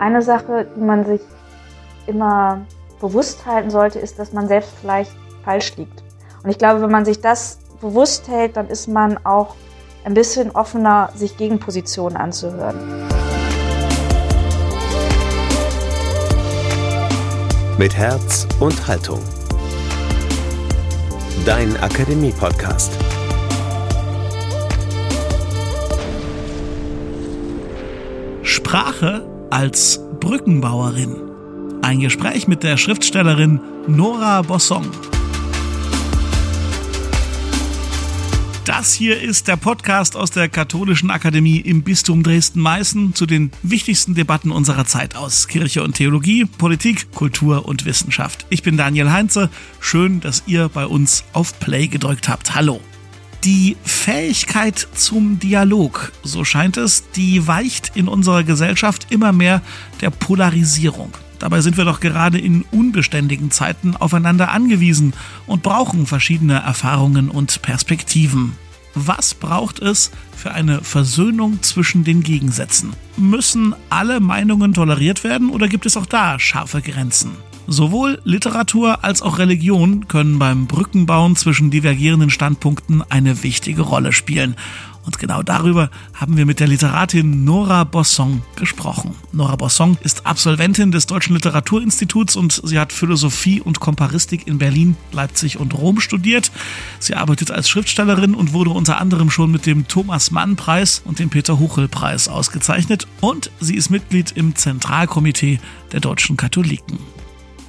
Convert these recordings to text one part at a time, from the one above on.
Eine Sache, die man sich immer bewusst halten sollte, ist, dass man selbst vielleicht falsch liegt. Und ich glaube, wenn man sich das bewusst hält, dann ist man auch ein bisschen offener, sich Gegenpositionen anzuhören. Mit Herz und Haltung. Dein Akademie-Podcast. Sprache als Brückenbauerin. Ein Gespräch mit der Schriftstellerin Nora Bossong. Das hier ist der Podcast aus der Katholischen Akademie im Bistum Dresden-Meißen zu den wichtigsten Debatten unserer Zeit aus Kirche und Theologie, Politik, Kultur und Wissenschaft. Ich bin Daniel Heinze. Schön, dass ihr bei uns auf Play gedrückt habt. Hallo. Die Fähigkeit zum Dialog, so scheint es, die weicht in unserer Gesellschaft immer mehr der Polarisierung. Dabei sind wir doch gerade in unbeständigen Zeiten aufeinander angewiesen und brauchen verschiedene Erfahrungen und Perspektiven. Was braucht es für eine Versöhnung zwischen den Gegensätzen? Müssen alle Meinungen toleriert werden oder gibt es auch da scharfe Grenzen? Sowohl Literatur als auch Religion können beim Brückenbauen zwischen divergierenden Standpunkten eine wichtige Rolle spielen. Und genau darüber haben wir mit der Literatin Nora Bosson gesprochen. Nora Bosson ist Absolventin des Deutschen Literaturinstituts und sie hat Philosophie und Komparistik in Berlin, Leipzig und Rom studiert. Sie arbeitet als Schriftstellerin und wurde unter anderem schon mit dem Thomas Mann Preis und dem Peter Huchel Preis ausgezeichnet. Und sie ist Mitglied im Zentralkomitee der deutschen Katholiken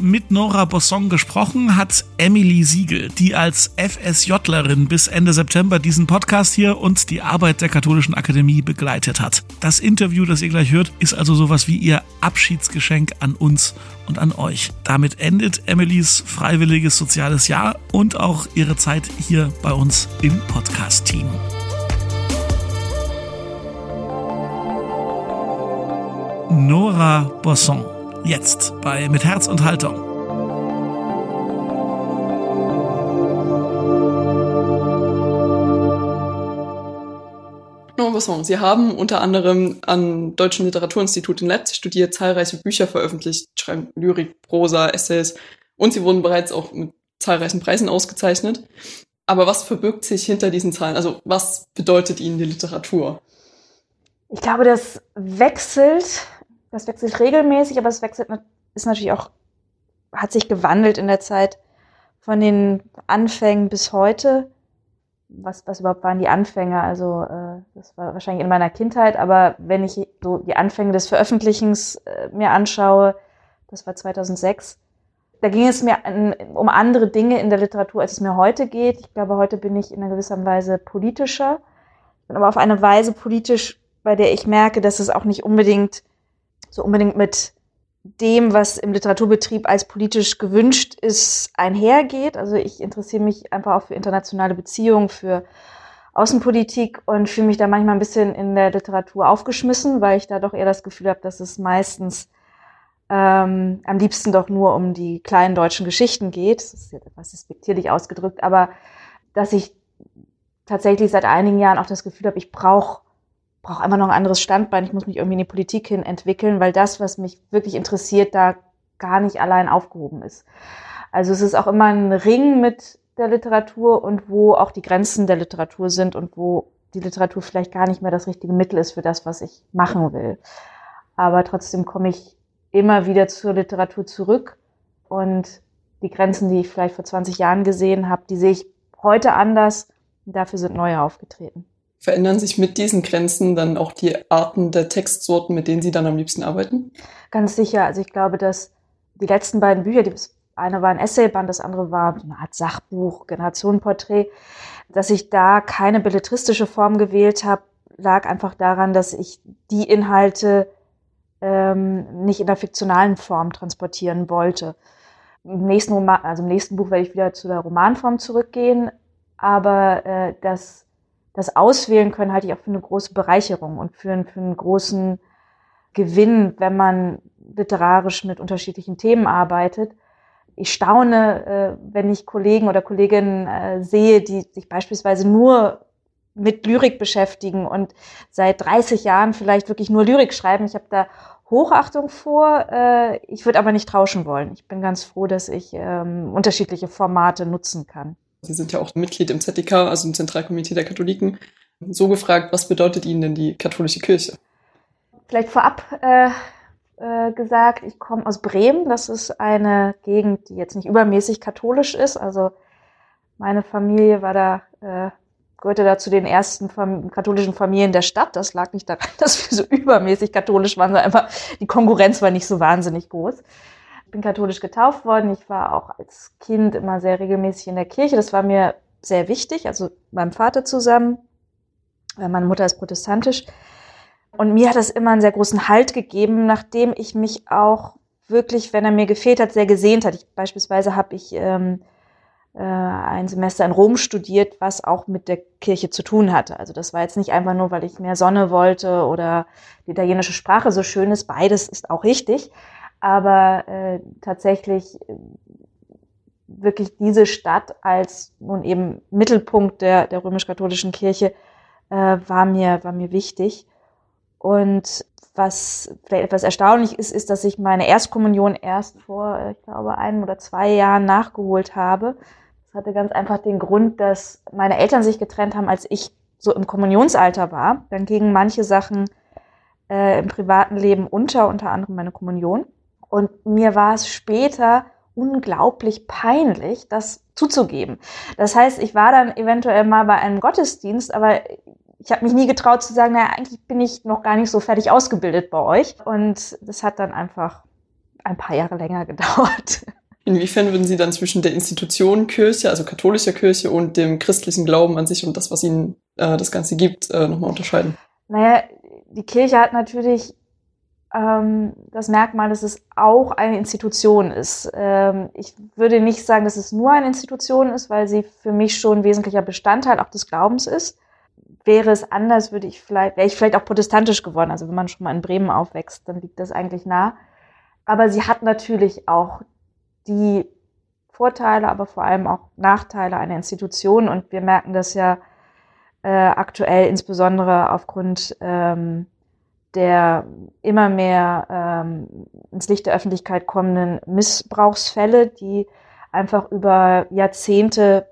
mit Nora Bosson gesprochen hat Emily Siegel, die als FSJlerin bis Ende September diesen Podcast hier und die Arbeit der Katholischen Akademie begleitet hat. Das Interview, das ihr gleich hört, ist also sowas wie ihr Abschiedsgeschenk an uns und an euch. Damit endet Emilys freiwilliges soziales Jahr und auch ihre Zeit hier bei uns im Podcast-Team. Nora Bosson Jetzt bei Mit Herz und Haltung. Sie haben unter anderem am Deutschen Literaturinstitut in Leipzig studiert, zahlreiche Bücher veröffentlicht, schreiben Lyrik, Prosa, Essays und Sie wurden bereits auch mit zahlreichen Preisen ausgezeichnet. Aber was verbirgt sich hinter diesen Zahlen? Also was bedeutet Ihnen die Literatur? Ich glaube, das wechselt das wechselt regelmäßig, aber es wechselt ist natürlich auch, hat sich gewandelt in der Zeit von den Anfängen bis heute. Was, was überhaupt waren die Anfänge? Also äh, das war wahrscheinlich in meiner Kindheit, aber wenn ich so die Anfänge des Veröffentlichens äh, mir anschaue, das war 2006, da ging es mir an, um andere Dinge in der Literatur, als es mir heute geht. Ich glaube, heute bin ich in einer gewisser Weise politischer, aber auf eine Weise politisch, bei der ich merke, dass es auch nicht unbedingt so unbedingt mit dem, was im Literaturbetrieb als politisch gewünscht ist, einhergeht. Also ich interessiere mich einfach auch für internationale Beziehungen, für Außenpolitik und fühle mich da manchmal ein bisschen in der Literatur aufgeschmissen, weil ich da doch eher das Gefühl habe, dass es meistens ähm, am liebsten doch nur um die kleinen deutschen Geschichten geht. Das ist jetzt etwas respektierlich ausgedrückt, aber dass ich tatsächlich seit einigen Jahren auch das Gefühl habe, ich brauche brauche einfach noch ein anderes Standbein, ich muss mich irgendwie in die Politik hin entwickeln, weil das, was mich wirklich interessiert, da gar nicht allein aufgehoben ist. Also es ist auch immer ein Ring mit der Literatur und wo auch die Grenzen der Literatur sind und wo die Literatur vielleicht gar nicht mehr das richtige Mittel ist für das, was ich machen will. Aber trotzdem komme ich immer wieder zur Literatur zurück und die Grenzen, die ich vielleicht vor 20 Jahren gesehen habe, die sehe ich heute anders. Dafür sind neue aufgetreten. Verändern sich mit diesen Grenzen dann auch die Arten der Textsorten, mit denen Sie dann am liebsten arbeiten? Ganz sicher. Also ich glaube, dass die letzten beiden Bücher, die, eine war ein Essayband, das andere war eine Art Sachbuch, Generationenporträt, dass ich da keine belletristische Form gewählt habe, lag einfach daran, dass ich die Inhalte ähm, nicht in der fiktionalen Form transportieren wollte. Im nächsten Roman, also im nächsten Buch werde ich wieder zu der Romanform zurückgehen, aber äh, das das auswählen können, halte ich auch für eine große Bereicherung und für, für einen großen Gewinn, wenn man literarisch mit unterschiedlichen Themen arbeitet. Ich staune, äh, wenn ich Kollegen oder Kolleginnen äh, sehe, die sich beispielsweise nur mit Lyrik beschäftigen und seit 30 Jahren vielleicht wirklich nur Lyrik schreiben. Ich habe da Hochachtung vor. Äh, ich würde aber nicht tauschen wollen. Ich bin ganz froh, dass ich ähm, unterschiedliche Formate nutzen kann. Sie sind ja auch Mitglied im ZDK, also im Zentralkomitee der Katholiken. So gefragt, was bedeutet Ihnen denn die katholische Kirche? Vielleicht vorab äh, äh, gesagt, ich komme aus Bremen. Das ist eine Gegend, die jetzt nicht übermäßig katholisch ist. Also meine Familie war da, äh, gehörte da zu den ersten katholischen Familien der Stadt. Das lag nicht daran, dass wir so übermäßig katholisch waren, sondern einfach die Konkurrenz war nicht so wahnsinnig groß. Ich bin katholisch getauft worden. Ich war auch als Kind immer sehr regelmäßig in der Kirche. Das war mir sehr wichtig, also meinem Vater zusammen. Meine Mutter ist protestantisch. Und mir hat das immer einen sehr großen Halt gegeben, nachdem ich mich auch wirklich, wenn er mir gefehlt hat, sehr gesehnt hat. Ich, beispielsweise habe ich ähm, äh, ein Semester in Rom studiert, was auch mit der Kirche zu tun hatte. Also das war jetzt nicht einfach nur, weil ich mehr Sonne wollte oder die italienische Sprache so schön ist. Beides ist auch richtig. Aber äh, tatsächlich äh, wirklich diese Stadt als nun eben Mittelpunkt der, der römisch-katholischen Kirche äh, war, mir, war mir wichtig. Und was vielleicht etwas erstaunlich ist, ist, dass ich meine Erstkommunion erst vor, äh, ich glaube, einem oder zwei Jahren nachgeholt habe. Das hatte ganz einfach den Grund, dass meine Eltern sich getrennt haben, als ich so im Kommunionsalter war. Dann gingen manche Sachen äh, im privaten Leben unter, unter anderem meine Kommunion. Und mir war es später unglaublich peinlich, das zuzugeben. Das heißt, ich war dann eventuell mal bei einem Gottesdienst, aber ich habe mich nie getraut zu sagen, naja, eigentlich bin ich noch gar nicht so fertig ausgebildet bei euch. Und das hat dann einfach ein paar Jahre länger gedauert. Inwiefern würden Sie dann zwischen der Institution Kirche, also katholischer Kirche und dem christlichen Glauben an sich und das, was Ihnen äh, das Ganze gibt, äh, nochmal unterscheiden? Naja, die Kirche hat natürlich ähm, das Merkmal, dass es auch eine Institution ist. Ähm, ich würde nicht sagen, dass es nur eine Institution ist, weil sie für mich schon ein wesentlicher Bestandteil auch des Glaubens ist wäre es anders, würde ich vielleicht, wäre ich vielleicht auch protestantisch geworden. Also wenn man schon mal in Bremen aufwächst, dann liegt das eigentlich nah. Aber sie hat natürlich auch die Vorteile, aber vor allem auch Nachteile einer Institution. Und wir merken das ja äh, aktuell insbesondere aufgrund ähm, der immer mehr ähm, ins Licht der Öffentlichkeit kommenden Missbrauchsfälle, die einfach über Jahrzehnte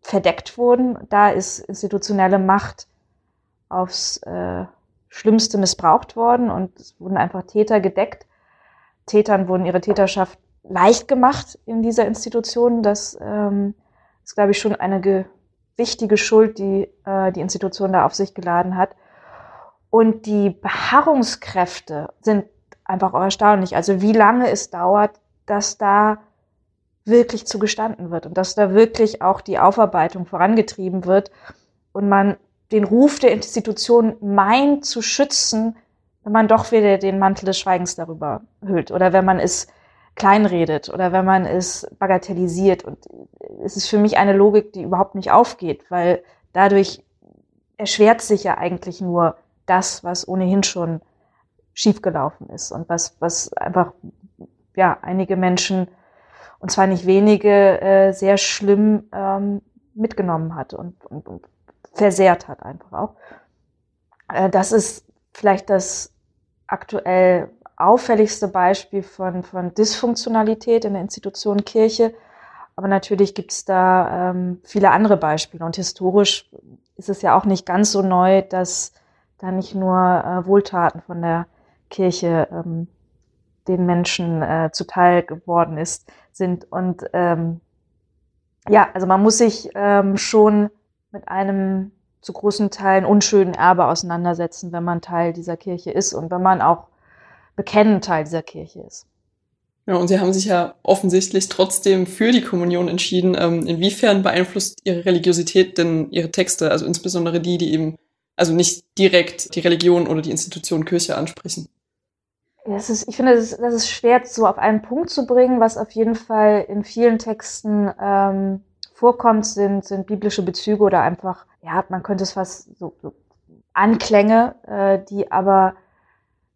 verdeckt wurden. Da ist institutionelle Macht aufs äh, Schlimmste missbraucht worden und es wurden einfach Täter gedeckt. Tätern wurden ihre Täterschaft leicht gemacht in dieser Institution. Das ähm, ist, glaube ich, schon eine wichtige Schuld, die äh, die Institution da auf sich geladen hat. Und die Beharrungskräfte sind einfach auch erstaunlich. Also wie lange es dauert, dass da wirklich zugestanden wird und dass da wirklich auch die Aufarbeitung vorangetrieben wird und man den Ruf der Institution meint zu schützen, wenn man doch wieder den Mantel des Schweigens darüber hüllt oder wenn man es kleinredet oder wenn man es bagatellisiert. Und es ist für mich eine Logik, die überhaupt nicht aufgeht, weil dadurch erschwert sich ja eigentlich nur das, was ohnehin schon schiefgelaufen ist und was, was einfach, ja, einige Menschen und zwar nicht wenige, äh, sehr schlimm ähm, mitgenommen hat und, und, und versehrt hat einfach auch. Äh, das ist vielleicht das aktuell auffälligste Beispiel von, von Dysfunktionalität in der Institution Kirche. Aber natürlich gibt es da ähm, viele andere Beispiele. Und historisch ist es ja auch nicht ganz so neu, dass da nicht nur äh, Wohltaten von der Kirche ähm, den Menschen äh, zuteil geworden ist, sind. Und ähm, ja, also man muss sich ähm, schon mit einem zu großen Teilen unschönen Erbe auseinandersetzen, wenn man Teil dieser Kirche ist und wenn man auch bekennend Teil dieser Kirche ist. Ja, und Sie haben sich ja offensichtlich trotzdem für die Kommunion entschieden. Ähm, inwiefern beeinflusst Ihre Religiosität denn Ihre Texte, also insbesondere die, die eben also nicht direkt die Religion oder die Institution Kirche ansprechen? Das ist, ich finde, das ist, das ist schwer so auf einen Punkt zu bringen. Was auf jeden Fall in vielen Texten ähm, vorkommt, sind, sind biblische Bezüge oder einfach, ja, man könnte es fast so, so Anklänge, äh, die aber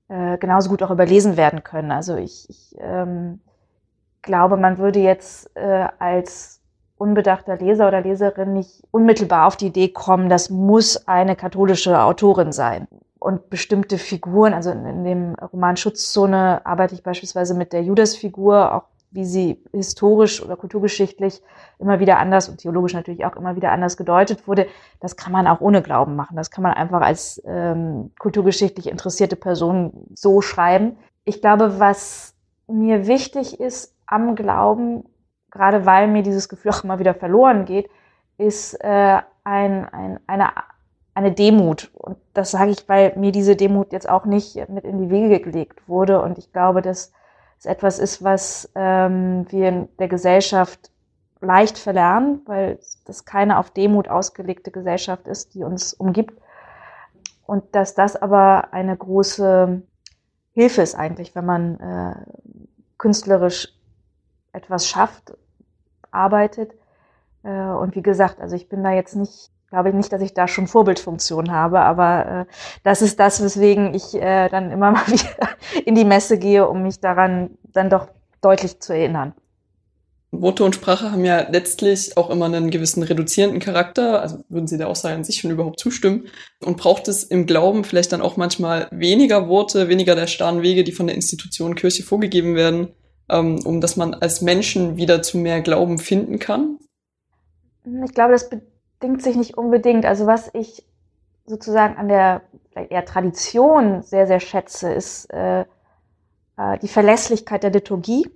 äh, genauso gut auch überlesen werden können. Also ich, ich ähm, glaube, man würde jetzt äh, als unbedachter Leser oder Leserin nicht unmittelbar auf die Idee kommen, das muss eine katholische Autorin sein und bestimmte Figuren, also in, dem Roman Schutzzone arbeite ich beispielsweise mit der Judas-Figur, auch wie sie historisch oder kulturgeschichtlich immer wieder anders und theologisch natürlich auch immer wieder anders gedeutet wurde, das kann man auch ohne Glauben machen. Das kann man einfach als ähm, kulturgeschichtlich interessierte Person so schreiben. Ich glaube, was mir wichtig ist am Glauben, gerade weil mir dieses Gefühl auch immer wieder verloren geht, ist äh, ein, ein, eine, eine Demut. Und das sage ich, weil mir diese Demut jetzt auch nicht mit in die Wege gelegt wurde. Und ich glaube, dass es etwas ist, was ähm, wir in der Gesellschaft leicht verlernen, weil das keine auf Demut ausgelegte Gesellschaft ist, die uns umgibt. Und dass das aber eine große Hilfe ist eigentlich, wenn man äh, künstlerisch etwas schafft, arbeitet. Äh, und wie gesagt, also ich bin da jetzt nicht, glaube ich nicht, dass ich da schon Vorbildfunktion habe, aber äh, das ist das, weswegen ich äh, dann immer mal wieder in die Messe gehe, um mich daran dann doch deutlich zu erinnern. Worte und Sprache haben ja letztlich auch immer einen gewissen reduzierenden Charakter. Also würden Sie der Aussage an sich schon überhaupt zustimmen? Und braucht es im Glauben vielleicht dann auch manchmal weniger Worte, weniger der starren Wege, die von der Institution Kirche vorgegeben werden, um dass man als Menschen wieder zu mehr Glauben finden kann? Ich glaube, das bedingt sich nicht unbedingt. Also was ich sozusagen an der eher Tradition sehr, sehr schätze, ist äh, äh die Verlässlichkeit der Liturgie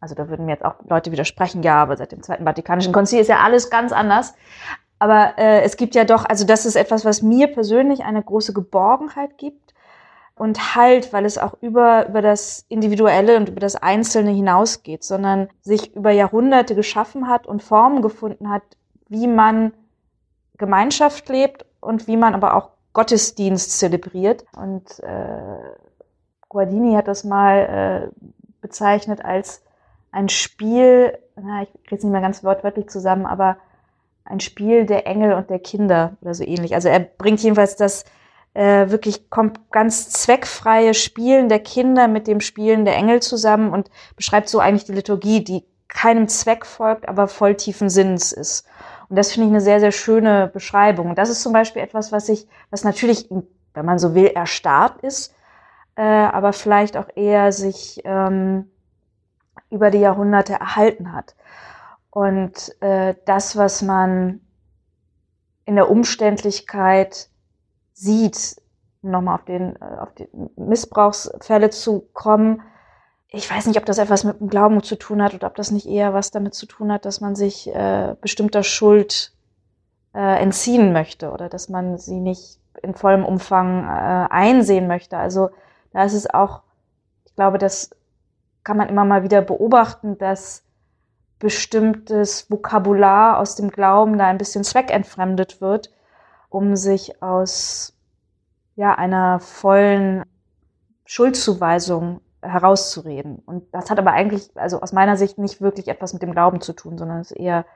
also da würden mir jetzt auch Leute widersprechen, ja, aber seit dem Zweiten Vatikanischen Konzil ist ja alles ganz anders. Aber äh, es gibt ja doch, also das ist etwas, was mir persönlich eine große Geborgenheit gibt und Halt, weil es auch über, über das Individuelle und über das Einzelne hinausgeht, sondern sich über Jahrhunderte geschaffen hat und Formen gefunden hat, wie man Gemeinschaft lebt und wie man aber auch Gottesdienst zelebriert. Und äh, Guardini hat das mal äh, bezeichnet als ein Spiel, na, ich kriege es nicht mehr ganz wortwörtlich zusammen, aber ein Spiel der Engel und der Kinder oder so ähnlich. Also er bringt jedenfalls das äh, wirklich kommt ganz zweckfreie Spielen der Kinder mit dem Spielen der Engel zusammen und beschreibt so eigentlich die Liturgie, die keinem Zweck folgt, aber voll tiefen Sinns ist. Und das finde ich eine sehr, sehr schöne Beschreibung. Und das ist zum Beispiel etwas, was ich, was natürlich, wenn man so will, erstarrt ist, äh, aber vielleicht auch eher sich ähm, über die Jahrhunderte erhalten hat. Und äh, das, was man in der Umständlichkeit sieht, nochmal auf, den, äh, auf die Missbrauchsfälle zu kommen, ich weiß nicht, ob das etwas mit dem Glauben zu tun hat oder ob das nicht eher was damit zu tun hat, dass man sich äh, bestimmter Schuld äh, entziehen möchte oder dass man sie nicht in vollem Umfang äh, einsehen möchte. Also da ist es auch, ich glaube, dass kann man immer mal wieder beobachten, dass bestimmtes Vokabular aus dem Glauben da ein bisschen zweckentfremdet wird, um sich aus ja, einer vollen Schuldzuweisung herauszureden. Und das hat aber eigentlich, also aus meiner Sicht, nicht wirklich etwas mit dem Glauben zu tun, sondern es ist eher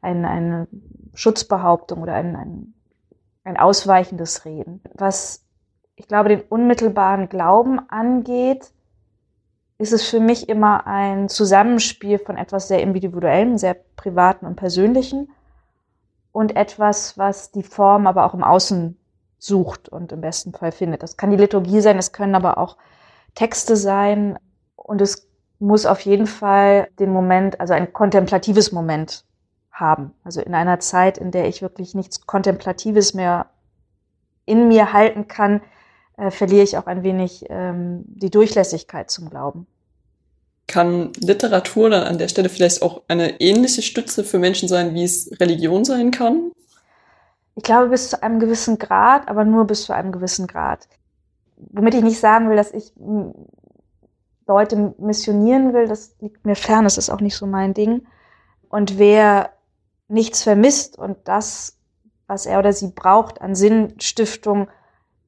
ein, eine Schutzbehauptung oder ein, ein, ein ausweichendes Reden. Was ich glaube, den unmittelbaren Glauben angeht, ist es für mich immer ein Zusammenspiel von etwas sehr Individuellem, sehr Privaten und Persönlichen und etwas, was die Form aber auch im Außen sucht und im besten Fall findet. Das kann die Liturgie sein, es können aber auch Texte sein und es muss auf jeden Fall den Moment, also ein kontemplatives Moment haben. Also in einer Zeit, in der ich wirklich nichts Kontemplatives mehr in mir halten kann, äh, verliere ich auch ein wenig ähm, die Durchlässigkeit zum Glauben. Kann Literatur dann an der Stelle vielleicht auch eine ähnliche Stütze für Menschen sein, wie es Religion sein kann? Ich glaube bis zu einem gewissen Grad, aber nur bis zu einem gewissen Grad. Womit ich nicht sagen will, dass ich Leute missionieren will, das liegt mir fern, das ist auch nicht so mein Ding. Und wer nichts vermisst und das, was er oder sie braucht an Sinnstiftung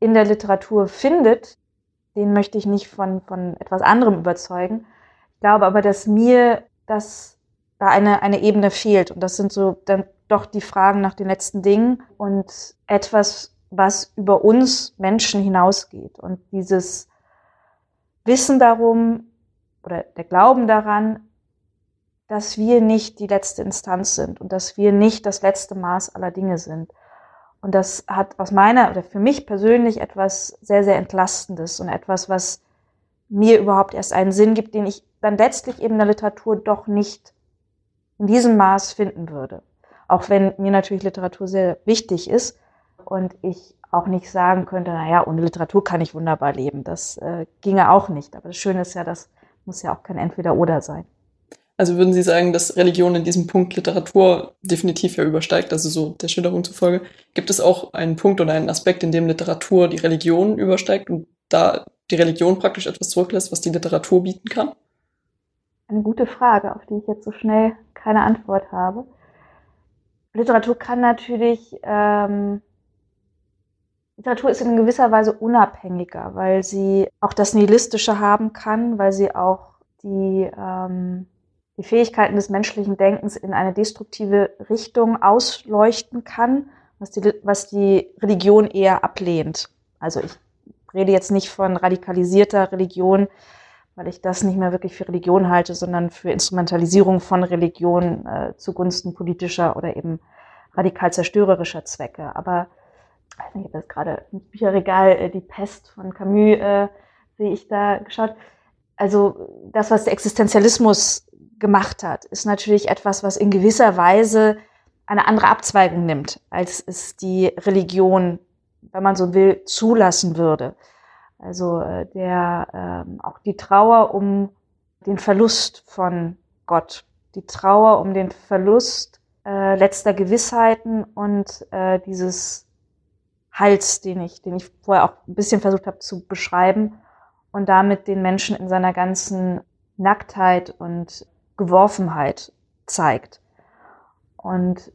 in der Literatur findet, den möchte ich nicht von, von etwas anderem überzeugen glaube aber, dass mir das da eine, eine Ebene fehlt. Und das sind so dann doch die Fragen nach den letzten Dingen und etwas, was über uns Menschen hinausgeht. Und dieses Wissen darum oder der Glauben daran, dass wir nicht die letzte Instanz sind und dass wir nicht das letzte Maß aller Dinge sind. Und das hat aus meiner oder für mich persönlich etwas sehr, sehr Entlastendes und etwas, was mir überhaupt erst einen Sinn gibt, den ich dann letztlich eben in der Literatur doch nicht in diesem Maß finden würde. Auch wenn mir natürlich Literatur sehr wichtig ist und ich auch nicht sagen könnte, naja, ohne Literatur kann ich wunderbar leben. Das äh, ginge auch nicht. Aber das Schöne ist ja, das muss ja auch kein Entweder-Oder sein. Also würden Sie sagen, dass Religion in diesem Punkt Literatur definitiv ja übersteigt, also so der Schilderung zufolge. Gibt es auch einen Punkt oder einen Aspekt, in dem Literatur die Religion übersteigt und da die Religion praktisch etwas zurücklässt, was die Literatur bieten kann? Eine gute Frage, auf die ich jetzt so schnell keine Antwort habe. Literatur kann natürlich, ähm, Literatur ist in gewisser Weise unabhängiger, weil sie auch das Nihilistische haben kann, weil sie auch die ähm, die Fähigkeiten des menschlichen Denkens in eine destruktive Richtung ausleuchten kann, was die, was die Religion eher ablehnt. Also ich rede jetzt nicht von radikalisierter Religion, weil ich das nicht mehr wirklich für Religion halte, sondern für Instrumentalisierung von Religion äh, zugunsten politischer oder eben radikal zerstörerischer Zwecke. Aber ich habe jetzt gerade im Bücherregal äh, die Pest von Camus, äh, sehe ich da geschaut. Also das, was der Existenzialismus gemacht hat, ist natürlich etwas, was in gewisser Weise eine andere Abzweigung nimmt, als es die Religion, wenn man so will, zulassen würde. Also äh, der äh, auch die Trauer um den Verlust von Gott, die Trauer um den Verlust äh, letzter Gewissheiten und äh, dieses Hals, den ich, den ich vorher auch ein bisschen versucht habe zu beschreiben und damit den Menschen in seiner ganzen Nacktheit und Geworfenheit zeigt. Und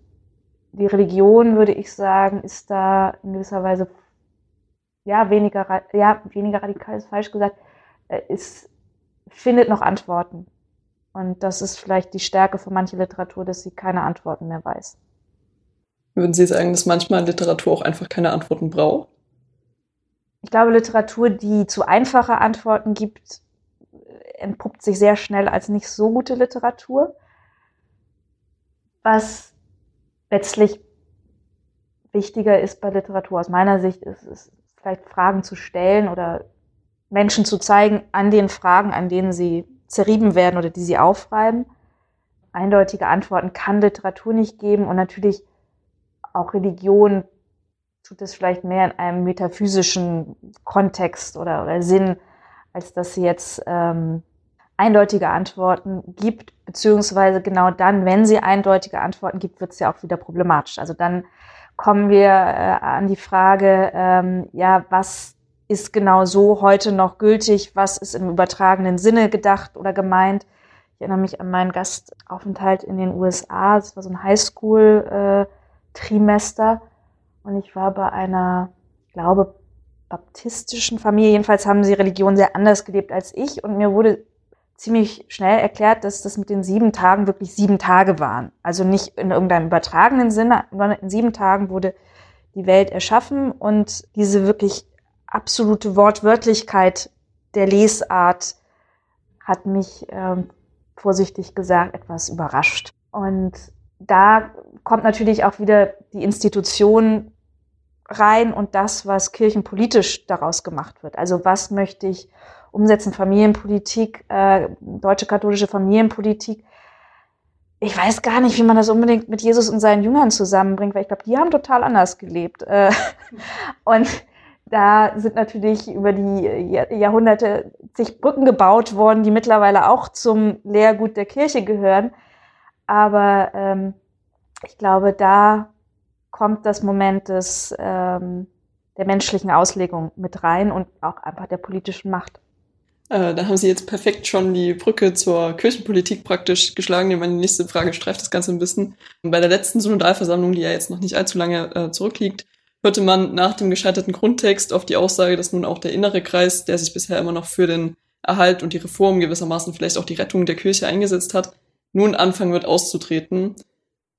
die Religion, würde ich sagen, ist da in gewisser Weise ja weniger, ja, weniger radikal ist falsch gesagt, ist, äh, findet noch Antworten. Und das ist vielleicht die Stärke von mancher Literatur, dass sie keine Antworten mehr weiß. Würden Sie sagen, dass manchmal Literatur auch einfach keine Antworten braucht? Ich glaube, Literatur, die zu einfache Antworten gibt, entpuppt sich sehr schnell als nicht so gute Literatur. Was letztlich wichtiger ist bei Literatur aus meiner Sicht, ist, ist vielleicht Fragen zu stellen oder Menschen zu zeigen an den Fragen, an denen sie zerrieben werden oder die sie aufreiben. Eindeutige Antworten kann Literatur nicht geben und natürlich auch Religion tut es vielleicht mehr in einem metaphysischen Kontext oder, oder Sinn, als dass sie jetzt ähm, eindeutige Antworten gibt, beziehungsweise genau dann, wenn sie eindeutige Antworten gibt, wird es ja auch wieder problematisch. Also dann kommen wir äh, an die Frage, ähm, ja, was ist genau so heute noch gültig, was ist im übertragenen Sinne gedacht oder gemeint. Ich erinnere mich an meinen Gastaufenthalt in den USA, das war so ein Highschool-Trimester äh, und ich war bei einer, ich glaube, baptistischen Familie. Jedenfalls haben sie Religion sehr anders gelebt als ich und mir wurde ziemlich schnell erklärt, dass das mit den sieben Tagen wirklich sieben Tage waren. Also nicht in irgendeinem übertragenen Sinne, sondern in sieben Tagen wurde die Welt erschaffen und diese wirklich absolute Wortwörtlichkeit der Lesart hat mich ähm, vorsichtig gesagt etwas überrascht. Und da kommt natürlich auch wieder die Institution rein und das, was kirchenpolitisch daraus gemacht wird. Also was möchte ich umsetzen, Familienpolitik, äh, deutsche katholische Familienpolitik. Ich weiß gar nicht, wie man das unbedingt mit Jesus und seinen Jüngern zusammenbringt, weil ich glaube, die haben total anders gelebt. Äh, und da sind natürlich über die Jahrhunderte zig Brücken gebaut worden, die mittlerweile auch zum Lehrgut der Kirche gehören. Aber ähm, ich glaube, da kommt das Moment des, ähm, der menschlichen Auslegung mit rein und auch einfach der politischen Macht. Äh, da haben Sie jetzt perfekt schon die Brücke zur Kirchenpolitik praktisch geschlagen. Meine nächste Frage streift das Ganze ein bisschen. Bei der letzten Synodalversammlung, die ja jetzt noch nicht allzu lange äh, zurückliegt, hörte man nach dem gescheiterten Grundtext auf die Aussage, dass nun auch der innere Kreis, der sich bisher immer noch für den Erhalt und die Reform gewissermaßen vielleicht auch die Rettung der Kirche eingesetzt hat, nun anfangen wird auszutreten.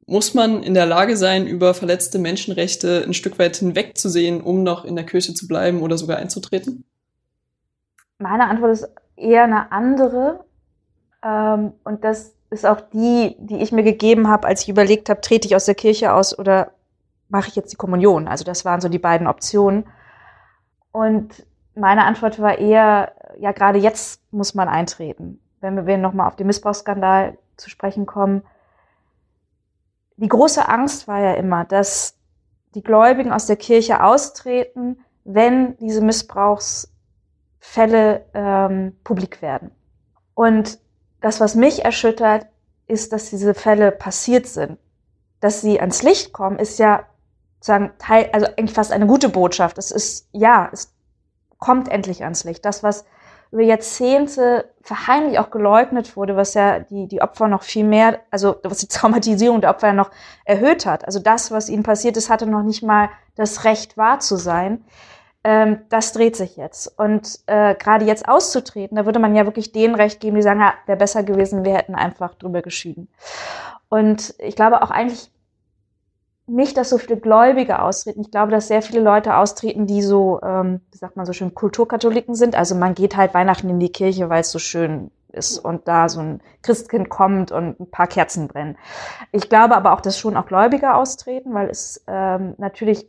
Muss man in der Lage sein, über verletzte Menschenrechte ein Stück weit hinwegzusehen, um noch in der Kirche zu bleiben oder sogar einzutreten? Meine Antwort ist eher eine andere. Ähm, und das ist auch die, die ich mir gegeben habe, als ich überlegt habe, trete ich aus der Kirche aus oder mache ich jetzt die Kommunion? Also das waren so die beiden Optionen. Und meine Antwort war eher, ja, gerade jetzt muss man eintreten. Wenn wir nochmal auf den Missbrauchsskandal zu sprechen kommen. Die große Angst war ja immer, dass die Gläubigen aus der Kirche austreten, wenn diese Missbrauchsfälle ähm, publik werden. Und das, was mich erschüttert, ist, dass diese Fälle passiert sind. Dass sie ans Licht kommen, ist ja sagen Teil, also eigentlich fast eine gute Botschaft. Es ist ja, es kommt endlich ans Licht. Das, was über Jahrzehnte verheimlich auch geleugnet wurde, was ja die, die Opfer noch viel mehr, also was die Traumatisierung der Opfer ja noch erhöht hat. Also das, was ihnen passiert ist, hatte noch nicht mal das Recht wahr zu sein. Ähm, das dreht sich jetzt. Und äh, gerade jetzt auszutreten, da würde man ja wirklich denen Recht geben, die sagen, ja, wäre besser gewesen, wir hätten einfach drüber geschieden. Und ich glaube auch eigentlich nicht, dass so viele Gläubige austreten. Ich glaube, dass sehr viele Leute austreten, die so, ähm, wie sagt man so schön, Kulturkatholiken sind. Also man geht halt Weihnachten in die Kirche, weil es so schön ist und da so ein Christkind kommt und ein paar Kerzen brennen. Ich glaube aber auch, dass schon auch Gläubige austreten, weil es ähm, natürlich,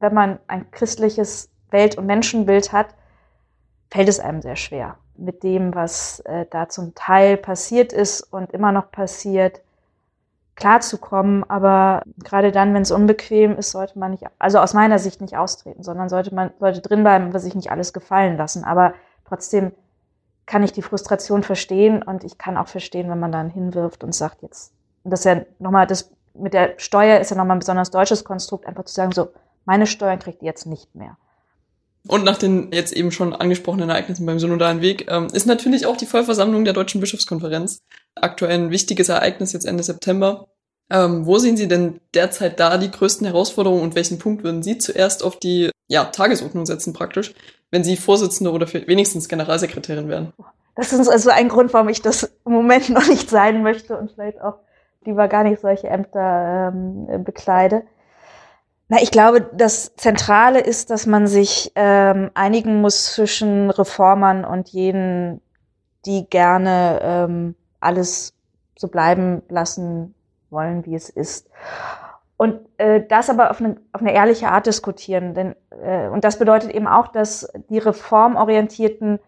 wenn man ein christliches Welt- und Menschenbild hat, fällt es einem sehr schwer mit dem, was äh, da zum Teil passiert ist und immer noch passiert klarzukommen. Aber gerade dann, wenn es unbequem ist, sollte man nicht, also aus meiner Sicht nicht austreten, sondern sollte man, sollte drinbleiben und sich nicht alles gefallen lassen. Aber trotzdem kann ich die Frustration verstehen und ich kann auch verstehen, wenn man dann hinwirft und sagt jetzt, und das ist ja nochmal, das mit der Steuer ist ja nochmal ein besonders deutsches Konstrukt, einfach zu sagen, so, meine Steuern kriegt ihr jetzt nicht mehr. Und nach den jetzt eben schon angesprochenen Ereignissen beim Synodalen Weg ähm, ist natürlich auch die Vollversammlung der Deutschen Bischofskonferenz aktuell ein wichtiges Ereignis jetzt Ende September. Ähm, wo sehen Sie denn derzeit da die größten Herausforderungen und welchen Punkt würden Sie zuerst auf die ja, Tagesordnung setzen praktisch, wenn Sie Vorsitzende oder wenigstens Generalsekretärin wären? Das ist also ein Grund, warum ich das im Moment noch nicht sein möchte und vielleicht auch lieber gar nicht solche Ämter ähm, bekleide. Na, ich glaube, das Zentrale ist, dass man sich ähm, einigen muss zwischen Reformern und jenen, die gerne ähm, alles so bleiben lassen wollen, wie es ist. Und äh, das aber auf eine, auf eine ehrliche Art diskutieren. Denn, äh, und das bedeutet eben auch, dass die reformorientierten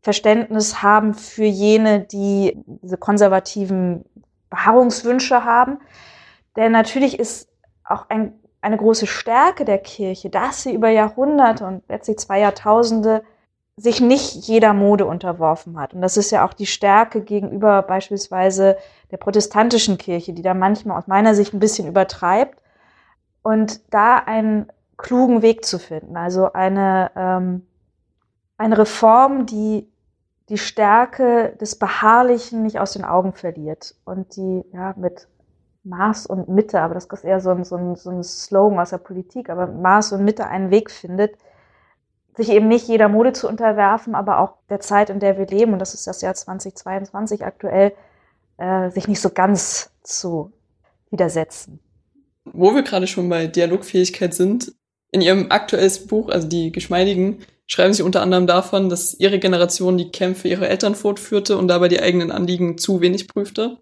Verständnis haben für jene, die diese konservativen Beharrungswünsche haben. Denn natürlich ist auch ein eine große Stärke der Kirche, dass sie über Jahrhunderte und letztlich zwei Jahrtausende sich nicht jeder Mode unterworfen hat. Und das ist ja auch die Stärke gegenüber beispielsweise der protestantischen Kirche, die da manchmal aus meiner Sicht ein bisschen übertreibt. Und da einen klugen Weg zu finden, also eine, ähm, eine Reform, die die Stärke des Beharrlichen nicht aus den Augen verliert und die ja mit Maß und Mitte, aber das ist eher so ein, so, ein, so ein Slogan aus der Politik, aber Maß und Mitte einen Weg findet, sich eben nicht jeder Mode zu unterwerfen, aber auch der Zeit, in der wir leben, und das ist das Jahr 2022 aktuell, äh, sich nicht so ganz zu widersetzen. Wo wir gerade schon bei Dialogfähigkeit sind, in Ihrem aktuelles Buch, also die Geschmeidigen, schreiben Sie unter anderem davon, dass Ihre Generation die Kämpfe ihrer Eltern fortführte und dabei die eigenen Anliegen zu wenig prüfte.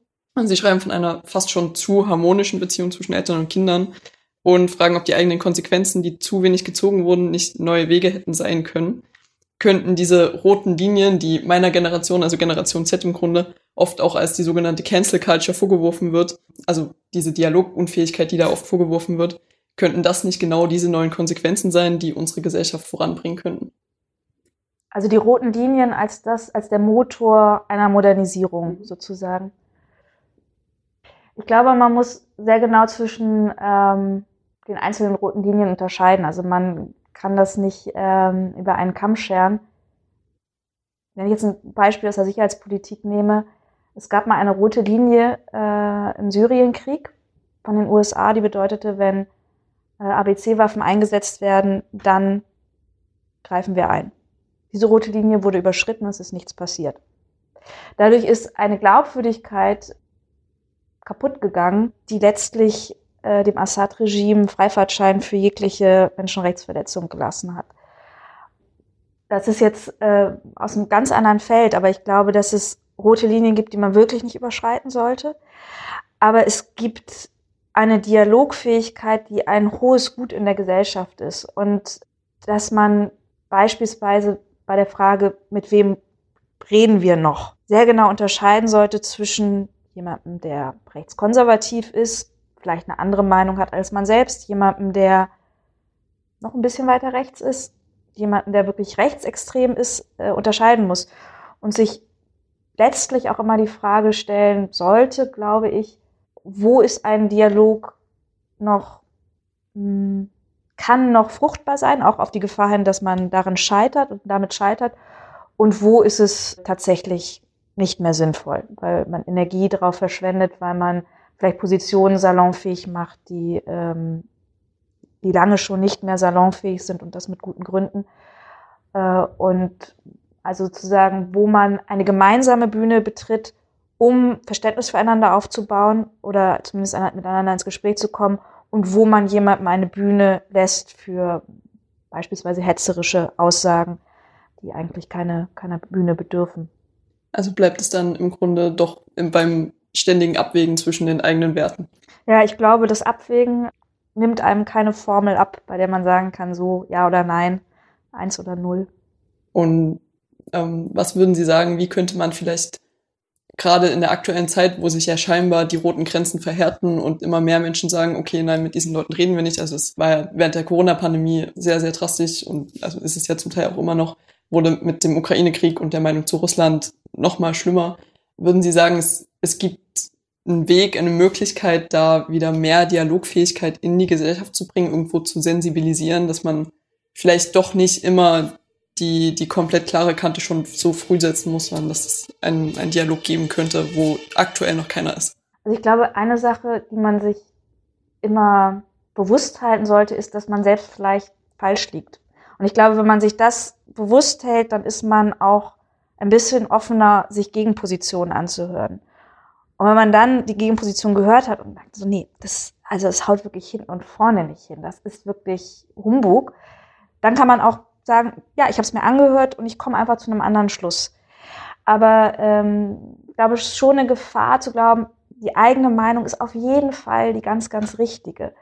Sie schreiben von einer fast schon zu harmonischen Beziehung zwischen Eltern und Kindern und fragen, ob die eigenen Konsequenzen, die zu wenig gezogen wurden, nicht neue Wege hätten sein können. Könnten diese roten Linien, die meiner Generation, also Generation Z im Grunde, oft auch als die sogenannte Cancel Culture vorgeworfen wird, also diese Dialogunfähigkeit, die da oft vorgeworfen wird, könnten das nicht genau diese neuen Konsequenzen sein, die unsere Gesellschaft voranbringen könnten? Also die roten Linien als das, als der Motor einer Modernisierung sozusagen. Ich glaube, man muss sehr genau zwischen ähm, den einzelnen roten Linien unterscheiden. Also man kann das nicht ähm, über einen Kamm scheren. Wenn ich jetzt ein Beispiel aus der Sicherheitspolitik nehme, es gab mal eine rote Linie äh, im Syrienkrieg von den USA, die bedeutete, wenn äh, ABC-Waffen eingesetzt werden, dann greifen wir ein. Diese rote Linie wurde überschritten, es ist nichts passiert. Dadurch ist eine Glaubwürdigkeit kaputt gegangen, die letztlich äh, dem Assad-Regime Freifahrtschein für jegliche Menschenrechtsverletzung gelassen hat. Das ist jetzt äh, aus einem ganz anderen Feld, aber ich glaube, dass es rote Linien gibt, die man wirklich nicht überschreiten sollte. Aber es gibt eine Dialogfähigkeit, die ein hohes Gut in der Gesellschaft ist und dass man beispielsweise bei der Frage, mit wem reden wir noch, sehr genau unterscheiden sollte zwischen jemandem, der rechtskonservativ ist, vielleicht eine andere Meinung hat als man selbst, jemandem, der noch ein bisschen weiter rechts ist, jemanden, der wirklich rechtsextrem ist, äh, unterscheiden muss und sich letztlich auch immer die Frage stellen sollte, glaube ich, wo ist ein Dialog noch, mh, hm, kann noch fruchtbar sein, auch auf die Gefahr hin, dass man darin scheitert und damit scheitert, und wo ist es tatsächlich nicht mehr sinnvoll, weil man Energie darauf verschwendet, weil man vielleicht Positionen salonfähig macht, die, ähm, die lange schon nicht mehr salonfähig sind und das mit guten Gründen. Äh, und also sozusagen, wo man eine gemeinsame Bühne betritt, um Verständnis füreinander aufzubauen oder zumindest miteinander ins Gespräch zu kommen und wo man jemandem eine Bühne lässt für beispielsweise hetzerische Aussagen, die eigentlich keine, keiner Bühne bedürfen. Also bleibt es dann im Grunde doch beim ständigen Abwägen zwischen den eigenen Werten. Ja, ich glaube, das Abwägen nimmt einem keine Formel ab, bei der man sagen kann, so ja oder nein, eins oder null. Und ähm, was würden Sie sagen, wie könnte man vielleicht gerade in der aktuellen Zeit, wo sich ja scheinbar die roten Grenzen verhärten und immer mehr Menschen sagen, okay, nein, mit diesen Leuten reden wir nicht. Also es war ja während der Corona-Pandemie sehr, sehr drastisch und also ist es ja zum Teil auch immer noch, wurde mit dem Ukraine-Krieg und der Meinung zu Russland noch mal schlimmer. Würden Sie sagen, es, es gibt einen Weg, eine Möglichkeit, da wieder mehr Dialogfähigkeit in die Gesellschaft zu bringen, irgendwo zu sensibilisieren, dass man vielleicht doch nicht immer die, die komplett klare Kante schon so früh setzen muss, sondern dass es einen, einen Dialog geben könnte, wo aktuell noch keiner ist. Also ich glaube, eine Sache, die man sich immer bewusst halten sollte, ist, dass man selbst vielleicht falsch liegt. Und ich glaube, wenn man sich das bewusst hält, dann ist man auch ein bisschen offener, sich Gegenpositionen anzuhören. Und wenn man dann die Gegenposition gehört hat und sagt so, nee, das, also es haut wirklich hinten und vorne nicht hin, das ist wirklich Humbug, dann kann man auch sagen, ja, ich habe es mir angehört und ich komme einfach zu einem anderen Schluss. Aber ähm, ich glaube, es ist schon eine Gefahr zu glauben, die eigene Meinung ist auf jeden Fall die ganz, ganz richtige.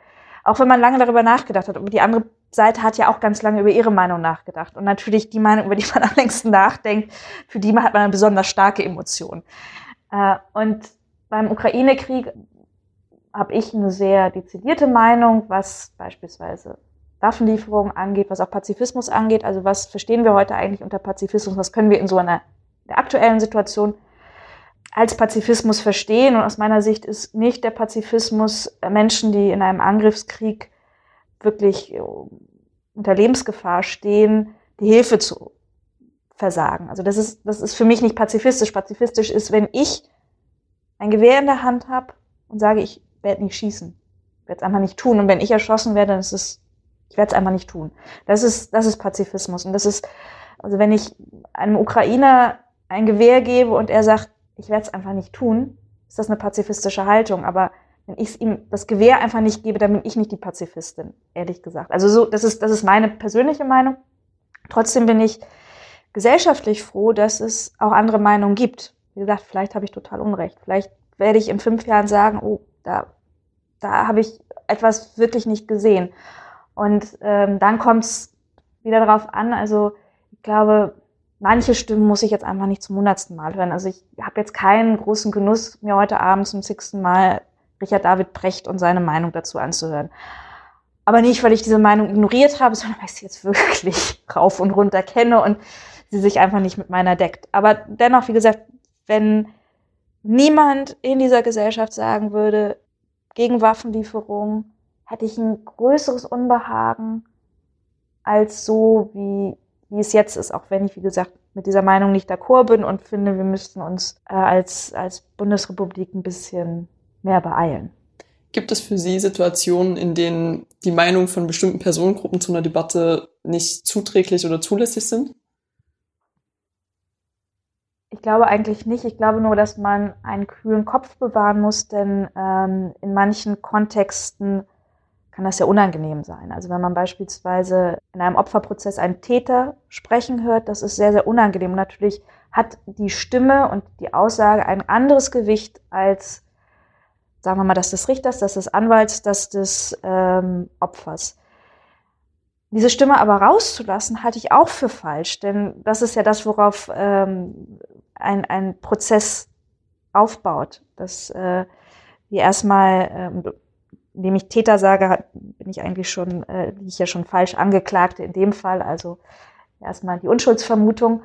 Auch wenn man lange darüber nachgedacht hat. Und die andere Seite hat ja auch ganz lange über ihre Meinung nachgedacht. Und natürlich die Meinung, über die man am längsten nachdenkt, für die hat man eine besonders starke Emotion. Äh, und beim Ukraine-Krieg habe ich eine sehr dezidierte Meinung, was beispielsweise Waffenlieferungen angeht, was auch Pazifismus angeht. Also was verstehen wir heute eigentlich unter Pazifismus? Was können wir in so einer der aktuellen Situation als Pazifismus verstehen? Und aus meiner Sicht ist nicht der Pazifismus Menschen, die in einem Angriffskrieg wirklich äh, unter Lebensgefahr stehen, die Hilfe zu versagen. Also das ist, das ist für mich nicht pazifistisch. Pazifistisch ist, wenn ich ein Gewehr in der Hand habe und sage, ich werde nicht schießen. Ich werde es einfach nicht tun. Und wenn ich erschossen werde, dann ist es ich werde es einfach nicht tun. Das ist, das ist Pazifismus. Und das ist, also wenn ich einem Ukrainer ein Gewehr gebe und er sagt, ich werde es einfach nicht tun, ist das eine pazifistische Haltung. Aber wenn ich ihm das Gewehr einfach nicht gebe, dann bin ich nicht die Pazifistin, ehrlich gesagt. Also so, das ist, das ist meine persönliche Meinung. Trotzdem bin ich gesellschaftlich froh, dass es auch andere Meinungen gibt. Wie gesagt, vielleicht habe ich total Unrecht. Vielleicht werde ich in fünf Jahren sagen, oh, da, da habe ich etwas wirklich nicht gesehen. Und ähm, dann kommt es wieder darauf an, also ich glaube, manche Stimmen muss ich jetzt einfach nicht zum hundertsten Mal hören. Also ich habe jetzt keinen großen Genuss, mir heute Abend zum sechsten Mal Richard David Brecht und seine Meinung dazu anzuhören. Aber nicht, weil ich diese Meinung ignoriert habe, sondern weil ich sie jetzt wirklich rauf und runter kenne und sie sich einfach nicht mit meiner deckt. Aber dennoch, wie gesagt, wenn niemand in dieser Gesellschaft sagen würde, gegen Waffenlieferungen, hätte ich ein größeres Unbehagen als so, wie, wie es jetzt ist, auch wenn ich, wie gesagt, mit dieser Meinung nicht d'accord bin und finde, wir müssten uns äh, als, als Bundesrepublik ein bisschen mehr beeilen. Gibt es für Sie Situationen, in denen die Meinung von bestimmten Personengruppen zu einer Debatte nicht zuträglich oder zulässig sind? Ich glaube eigentlich nicht. Ich glaube nur, dass man einen kühlen Kopf bewahren muss, denn ähm, in manchen Kontexten kann das ja unangenehm sein. Also wenn man beispielsweise in einem Opferprozess einen Täter sprechen hört, das ist sehr, sehr unangenehm. Und natürlich hat die Stimme und die Aussage ein anderes Gewicht als sagen wir mal, das des Richters, das des Anwalts, das des ähm, Opfers. Diese Stimme aber rauszulassen, halte ich auch für falsch, denn das ist ja das, worauf ähm, ein, ein Prozess aufbaut. Dass äh, wir erstmal, ähm, indem ich Täter sage, bin ich eigentlich schon, äh, bin ich ja schon falsch Angeklagte in dem Fall, also erstmal die Unschuldsvermutung.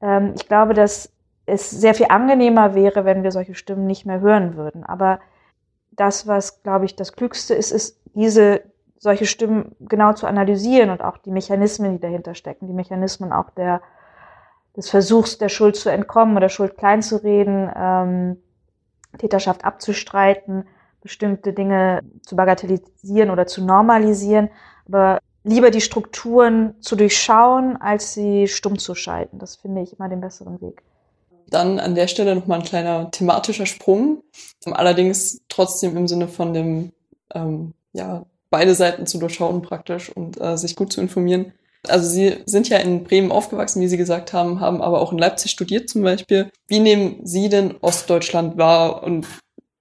Ähm, ich glaube, dass es sehr viel angenehmer wäre, wenn wir solche Stimmen nicht mehr hören würden. Aber das, was, glaube ich, das Klügste ist, ist, diese solche Stimmen genau zu analysieren und auch die Mechanismen, die dahinter stecken, die Mechanismen auch der, des Versuchs, der Schuld zu entkommen oder Schuld kleinzureden, ähm, Täterschaft abzustreiten, bestimmte Dinge zu bagatellisieren oder zu normalisieren, aber lieber die Strukturen zu durchschauen, als sie stumm zu schalten. Das finde ich immer den besseren Weg. Dann an der Stelle nochmal ein kleiner thematischer Sprung, allerdings trotzdem im Sinne von dem, ähm, ja, beide Seiten zu durchschauen praktisch und äh, sich gut zu informieren. Also Sie sind ja in Bremen aufgewachsen, wie Sie gesagt haben, haben aber auch in Leipzig studiert zum Beispiel. Wie nehmen Sie denn Ostdeutschland wahr und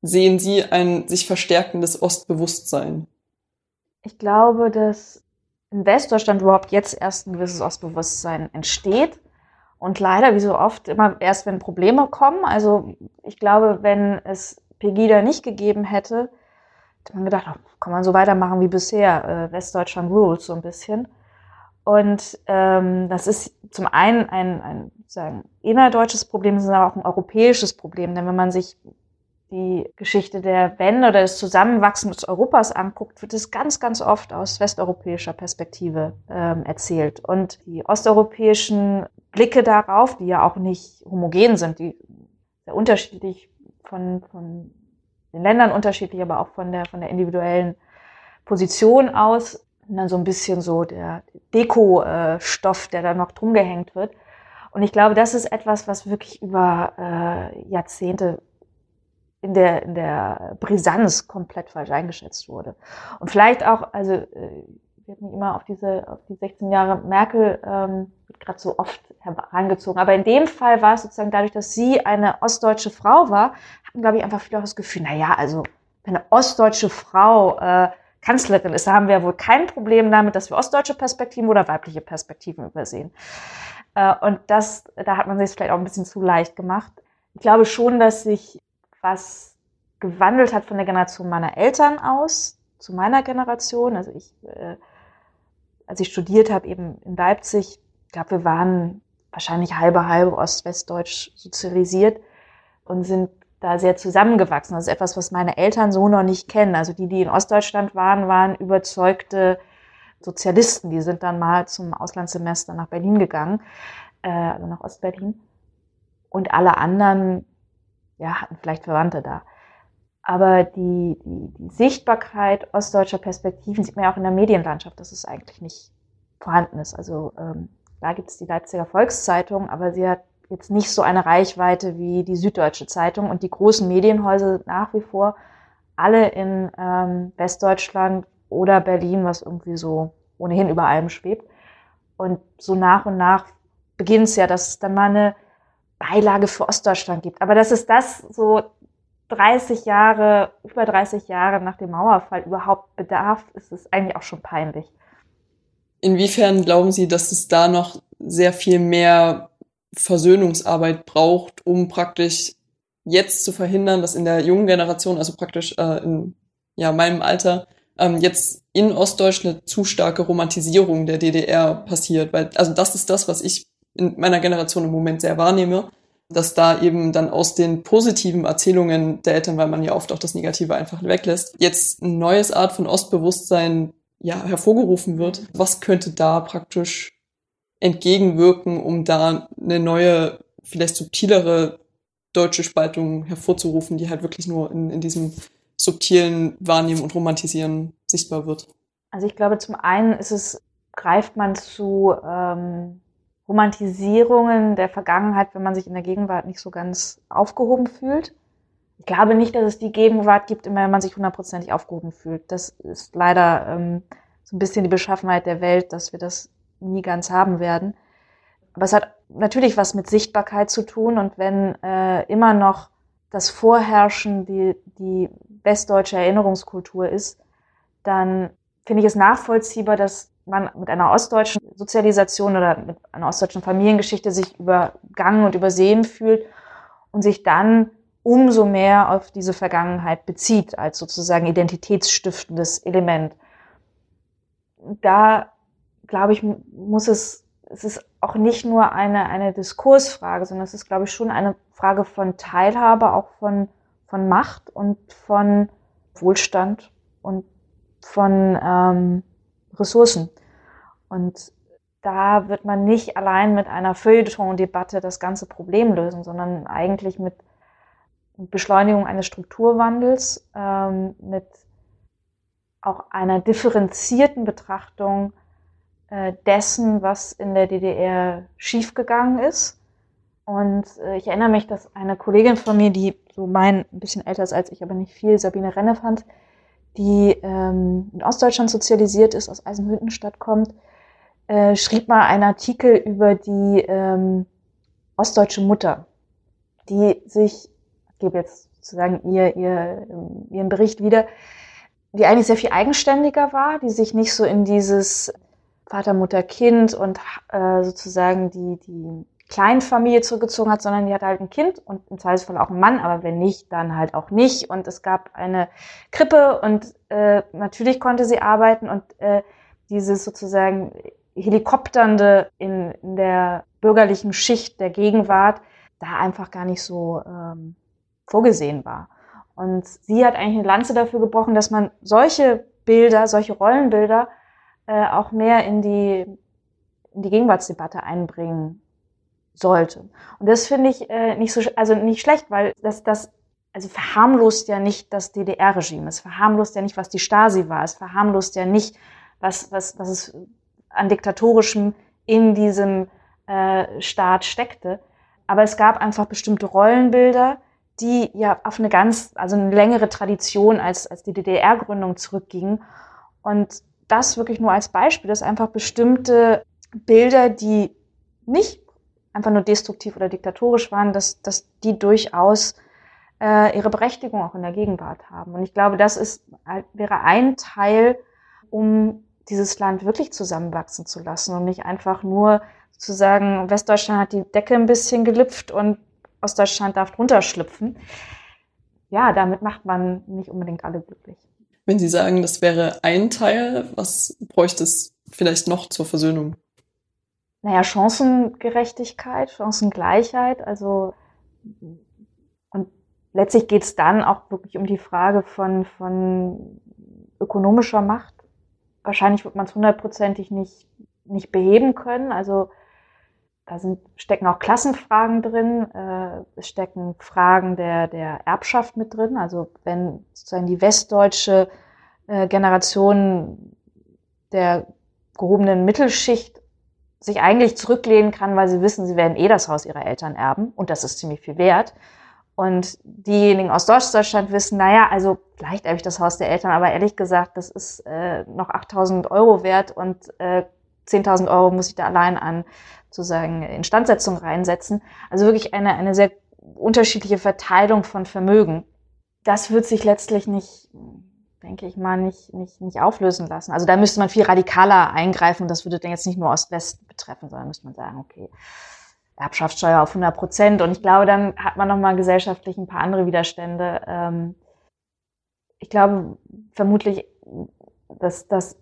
sehen Sie ein sich verstärkendes Ostbewusstsein? Ich glaube, dass in Westdeutschland überhaupt jetzt erst ein gewisses Ostbewusstsein entsteht. Und leider, wie so oft, immer erst, wenn Probleme kommen. Also ich glaube, wenn es Pegida nicht gegeben hätte, hätte man gedacht, oh, kann man so weitermachen wie bisher. Äh, Westdeutschland rules so ein bisschen. Und ähm, das ist zum einen ein, ein sagen, innerdeutsches Problem, es ist aber auch ein europäisches Problem. Denn wenn man sich die Geschichte der Wende oder des Zusammenwachsens Europas anguckt, wird es ganz, ganz oft aus westeuropäischer Perspektive ähm, erzählt. Und die osteuropäischen Blicke darauf, die ja auch nicht homogen sind, die sehr unterschiedlich von, von den Ländern unterschiedlich, aber auch von der, von der individuellen Position aus, und dann so ein bisschen so der Deko-Stoff, der da noch drum gehängt wird. Und ich glaube, das ist etwas, was wirklich über äh, Jahrzehnte in der, in der Brisanz komplett falsch eingeschätzt wurde. Und vielleicht auch, also äh, wird mich immer auf diese, auf die 16 Jahre Merkel ähm, gerade so oft herangezogen. Aber in dem Fall war es sozusagen dadurch, dass sie eine ostdeutsche Frau war, hatten, glaube ich, einfach viele auch das Gefühl, na also wenn eine ostdeutsche Frau äh, Kanzlerin ist, da haben wir wohl kein Problem damit, dass wir ostdeutsche Perspektiven oder weibliche Perspektiven übersehen. Äh, und das, da hat man sich vielleicht auch ein bisschen zu leicht gemacht. Ich glaube schon, dass sich was gewandelt hat von der Generation meiner Eltern aus zu meiner Generation. Also ich, äh, als ich studiert habe, eben in Leipzig, glaube, wir waren wahrscheinlich halbe halbe ost-westdeutsch sozialisiert und sind da sehr zusammengewachsen. Das ist etwas, was meine Eltern so noch nicht kennen. Also die, die in Ostdeutschland waren, waren überzeugte Sozialisten. Die sind dann mal zum Auslandssemester nach Berlin gegangen, äh, also nach Ostberlin. Und alle anderen, ja, hatten vielleicht Verwandte da. Aber die, die, die Sichtbarkeit ostdeutscher Perspektiven sieht man ja auch in der Medienlandschaft, dass es eigentlich nicht vorhanden ist. Also ähm, da gibt es die Leipziger Volkszeitung, aber sie hat jetzt nicht so eine Reichweite wie die Süddeutsche Zeitung und die großen Medienhäuser nach wie vor alle in ähm, Westdeutschland oder Berlin, was irgendwie so ohnehin über allem schwebt. Und so nach und nach beginnt es ja, dass es dann mal eine Beilage für Ostdeutschland gibt. Aber dass es das so 30 Jahre, über 30 Jahre nach dem Mauerfall überhaupt bedarf, ist es eigentlich auch schon peinlich. Inwiefern glauben Sie, dass es da noch sehr viel mehr Versöhnungsarbeit braucht, um praktisch jetzt zu verhindern, dass in der jungen Generation, also praktisch äh, in ja, meinem Alter, ähm, jetzt in Ostdeutschland eine zu starke Romantisierung der DDR passiert. Weil, also das ist das, was ich in meiner Generation im Moment sehr wahrnehme, dass da eben dann aus den positiven Erzählungen der Eltern, weil man ja oft auch das Negative einfach weglässt, jetzt ein neues Art von Ostbewusstsein ja hervorgerufen wird. Was könnte da praktisch entgegenwirken, um da eine neue, vielleicht subtilere deutsche Spaltung hervorzurufen, die halt wirklich nur in, in diesem subtilen Wahrnehmen und Romantisieren sichtbar wird. Also ich glaube, zum einen ist es, greift man zu ähm, Romantisierungen der Vergangenheit, wenn man sich in der Gegenwart nicht so ganz aufgehoben fühlt. Ich glaube nicht, dass es die Gegenwart gibt, immer wenn man sich hundertprozentig aufgehoben fühlt. Das ist leider ähm, so ein bisschen die Beschaffenheit der Welt, dass wir das nie ganz haben werden. Aber es hat natürlich was mit Sichtbarkeit zu tun und wenn äh, immer noch das Vorherrschen, die, die westdeutsche Erinnerungskultur ist, dann finde ich es nachvollziehbar, dass man mit einer ostdeutschen Sozialisation oder mit einer ostdeutschen Familiengeschichte sich übergangen und übersehen fühlt und sich dann umso mehr auf diese Vergangenheit bezieht als sozusagen identitätsstiftendes Element. Da, glaube ich, muss es, es ist auch nicht nur eine, eine Diskursfrage, sondern es ist, glaube ich, schon eine Frage von Teilhabe, auch von, von Macht und von Wohlstand und von ähm, Ressourcen. Und da wird man nicht allein mit einer Feuilleton-Debatte das ganze Problem lösen, sondern eigentlich mit Beschleunigung eines Strukturwandels, ähm, mit auch einer differenzierten Betrachtung äh, dessen, was in der DDR schiefgegangen ist. Und äh, ich erinnere mich, dass eine Kollegin von mir, die so mein ein bisschen älter ist als ich, aber nicht viel, Sabine Rennefand, die ähm, in Ostdeutschland sozialisiert ist, aus Eisenhüttenstadt kommt, äh, schrieb mal einen Artikel über die ähm, ostdeutsche Mutter, die sich, ich gebe jetzt sozusagen ihr, ihr, ihren Bericht wieder, die eigentlich sehr viel eigenständiger war, die sich nicht so in dieses Vater, Mutter, Kind und äh, sozusagen die, die Kleinfamilie zurückgezogen hat, sondern die hatte halt ein Kind und im Zweifelsfall auch einen Mann, aber wenn nicht, dann halt auch nicht. Und es gab eine Krippe und äh, natürlich konnte sie arbeiten und äh, dieses sozusagen Helikopternde in, in der bürgerlichen Schicht der Gegenwart da einfach gar nicht so ähm, vorgesehen war. Und sie hat eigentlich eine Lanze dafür gebrochen, dass man solche Bilder, solche Rollenbilder äh, auch mehr in die, in die Gegenwartsdebatte einbringen sollte. Und das finde ich äh, nicht so, also nicht schlecht, weil das, das also verharmlost ja nicht das DDR-Regime, es verharmlost ja nicht, was die Stasi war, es verharmlost ja nicht, was, was, was es an diktatorischem in diesem äh, Staat steckte. Aber es gab einfach bestimmte Rollenbilder, die ja auf eine ganz, also eine längere Tradition als, als die DDR-Gründung zurückgingen. Und das wirklich nur als Beispiel, dass einfach bestimmte Bilder, die nicht einfach nur destruktiv oder diktatorisch waren, dass, dass die durchaus äh, ihre Berechtigung auch in der Gegenwart haben. Und ich glaube, das ist, halt, wäre ein Teil, um dieses Land wirklich zusammenwachsen zu lassen und nicht einfach nur zu sagen, Westdeutschland hat die Decke ein bisschen gelüpft und Ostdeutschland darf drunter schlüpfen. Ja, damit macht man nicht unbedingt alle glücklich. Wenn Sie sagen, das wäre ein Teil, was bräuchte es vielleicht noch zur Versöhnung? naja, Chancengerechtigkeit, Chancengleichheit, also und letztlich geht es dann auch wirklich um die Frage von, von ökonomischer Macht. Wahrscheinlich wird man es hundertprozentig nicht, nicht beheben können. Also da sind, stecken auch Klassenfragen drin, äh, es stecken Fragen der, der Erbschaft mit drin. Also wenn sozusagen die westdeutsche äh, Generation der gehobenen Mittelschicht sich eigentlich zurücklehnen kann, weil sie wissen, sie werden eh das Haus ihrer Eltern erben und das ist ziemlich viel wert. Und diejenigen aus Deutschland wissen, naja, also vielleicht erbe ich das Haus der Eltern, aber ehrlich gesagt, das ist äh, noch 8000 Euro wert und äh, 10.000 Euro muss ich da allein an sozusagen Instandsetzung reinsetzen. Also wirklich eine, eine sehr unterschiedliche Verteilung von Vermögen. Das wird sich letztlich nicht denke ich mal, nicht, nicht, nicht auflösen lassen. Also da müsste man viel radikaler eingreifen. Das würde dann jetzt nicht nur Ost-West betreffen, sondern müsste man sagen, okay, Erbschaftssteuer auf 100 Prozent. Und ich glaube, dann hat man nochmal gesellschaftlich ein paar andere Widerstände. Ähm, ich glaube vermutlich, dass das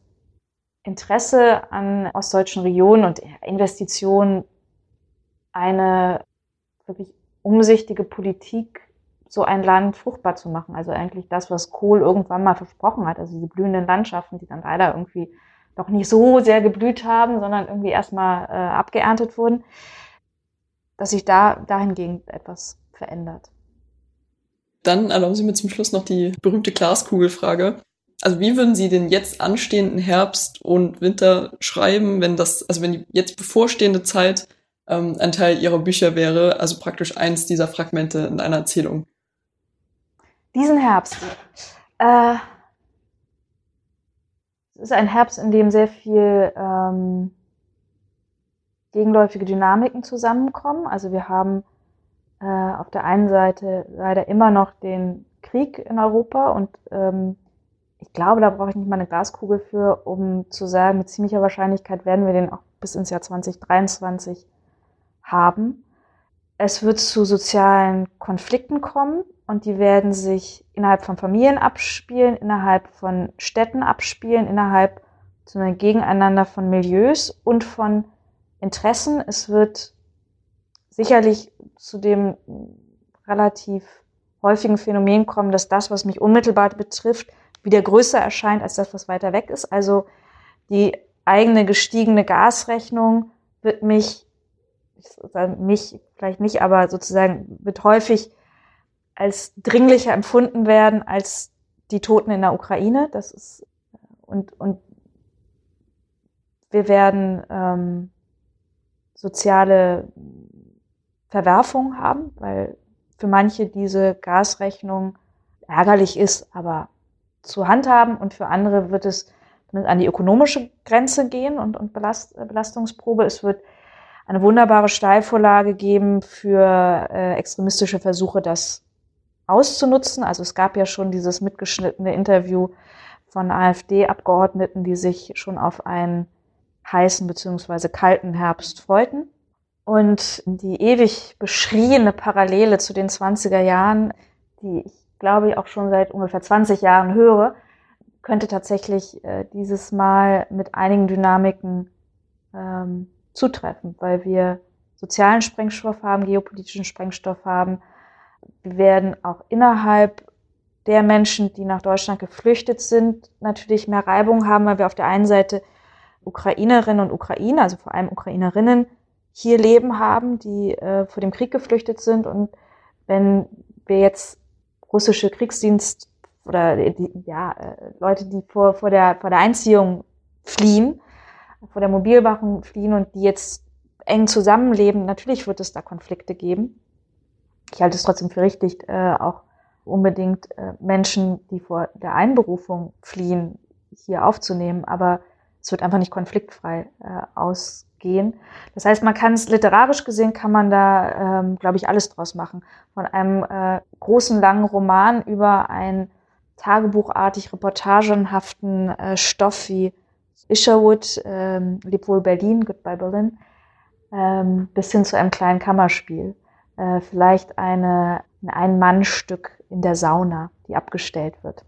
Interesse an ostdeutschen Regionen und Investitionen eine wirklich umsichtige Politik so ein Land fruchtbar zu machen. Also eigentlich das, was Kohl irgendwann mal versprochen hat. Also diese blühenden Landschaften, die dann leider irgendwie doch nicht so sehr geblüht haben, sondern irgendwie erstmal äh, abgeerntet wurden, dass sich da dahingehend etwas verändert. Dann erlauben Sie mir zum Schluss noch die berühmte Glaskugelfrage. Also wie würden Sie den jetzt anstehenden Herbst und Winter schreiben, wenn das, also wenn die jetzt bevorstehende Zeit ähm, ein Teil Ihrer Bücher wäre, also praktisch eins dieser Fragmente in einer Erzählung? Diesen Herbst. Äh, es ist ein Herbst, in dem sehr viel ähm, gegenläufige Dynamiken zusammenkommen. Also wir haben äh, auf der einen Seite leider immer noch den Krieg in Europa und ähm, ich glaube, da brauche ich nicht mal eine Glaskugel für, um zu sagen, mit ziemlicher Wahrscheinlichkeit werden wir den auch bis ins Jahr 2023 haben. Es wird zu sozialen Konflikten kommen und die werden sich innerhalb von Familien abspielen, innerhalb von Städten abspielen, innerhalb zu einem Gegeneinander von Milieus und von Interessen. Es wird sicherlich zu dem relativ häufigen Phänomen kommen, dass das, was mich unmittelbar betrifft, wieder größer erscheint als das, was weiter weg ist. Also die eigene gestiegene Gasrechnung wird mich, mich vielleicht nicht, aber sozusagen wird häufig als dringlicher empfunden werden als die Toten in der Ukraine. Das ist und und wir werden ähm, soziale Verwerfungen haben, weil für manche diese Gasrechnung ärgerlich ist, aber zu handhaben und für andere wird es an die ökonomische Grenze gehen und, und Belast, Belastungsprobe. Es wird eine wunderbare Steilvorlage geben für äh, extremistische Versuche, das auszunutzen. Also es gab ja schon dieses mitgeschnittene Interview von AfD-Abgeordneten, die sich schon auf einen heißen beziehungsweise kalten Herbst freuten. Und die ewig beschriebene Parallele zu den 20er Jahren, die ich glaube ich auch schon seit ungefähr 20 Jahren höre, könnte tatsächlich äh, dieses Mal mit einigen Dynamiken ähm, zutreffen, weil wir sozialen Sprengstoff haben, geopolitischen Sprengstoff haben, wir werden auch innerhalb der Menschen, die nach Deutschland geflüchtet sind, natürlich mehr Reibung haben, weil wir auf der einen Seite Ukrainerinnen und Ukrainer, also vor allem Ukrainerinnen, hier leben haben, die äh, vor dem Krieg geflüchtet sind. Und wenn wir jetzt russische Kriegsdienst oder ja, äh, Leute, die vor, vor, der, vor der Einziehung fliehen, vor der Mobilwachung fliehen und die jetzt eng zusammenleben, natürlich wird es da Konflikte geben ich halte es trotzdem für richtig, äh, auch unbedingt äh, Menschen, die vor der Einberufung fliehen, hier aufzunehmen. Aber es wird einfach nicht konfliktfrei äh, ausgehen. Das heißt, man kann es literarisch gesehen, kann man da, ähm, glaube ich, alles draus machen. Von einem äh, großen, langen Roman über einen tagebuchartig reportagenhaften äh, Stoff wie Isherwood, ähm, Leb wohl Berlin, Goodbye Berlin, ähm, bis hin zu einem kleinen Kammerspiel äh, vielleicht eine, ein Ein-Mann-Stück in der Sauna, die abgestellt wird.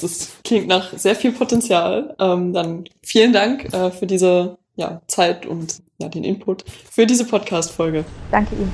Das klingt nach sehr viel Potenzial. Ähm, dann vielen Dank äh, für diese ja, Zeit und ja, den Input für diese Podcast-Folge. Danke Ihnen.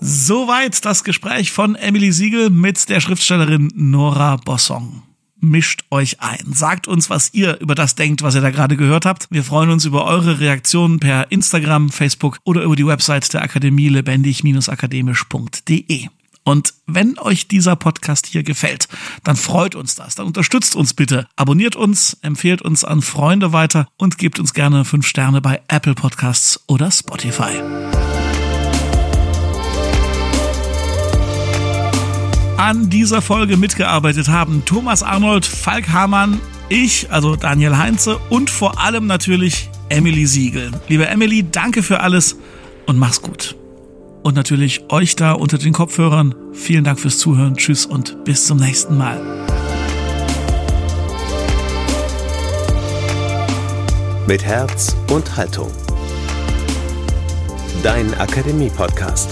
Soweit das Gespräch von Emily Siegel mit der Schriftstellerin Nora Bossong mischt euch ein. Sagt uns, was ihr über das denkt, was ihr da gerade gehört habt. Wir freuen uns über eure Reaktionen per Instagram, Facebook oder über die Website der Akademie lebendig-akademisch.de. Und wenn euch dieser Podcast hier gefällt, dann freut uns das. Dann unterstützt uns bitte. Abonniert uns, empfehlt uns an Freunde weiter und gebt uns gerne fünf Sterne bei Apple Podcasts oder Spotify. An dieser Folge mitgearbeitet haben Thomas Arnold, Falk Hamann, ich, also Daniel Heinze und vor allem natürlich Emily Siegel. Liebe Emily, danke für alles und mach's gut. Und natürlich euch da unter den Kopfhörern. Vielen Dank fürs Zuhören. Tschüss und bis zum nächsten Mal. Mit Herz und Haltung. Dein Akademie-Podcast.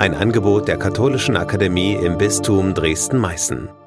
Ein Angebot der Katholischen Akademie im Bistum Dresden-Meißen.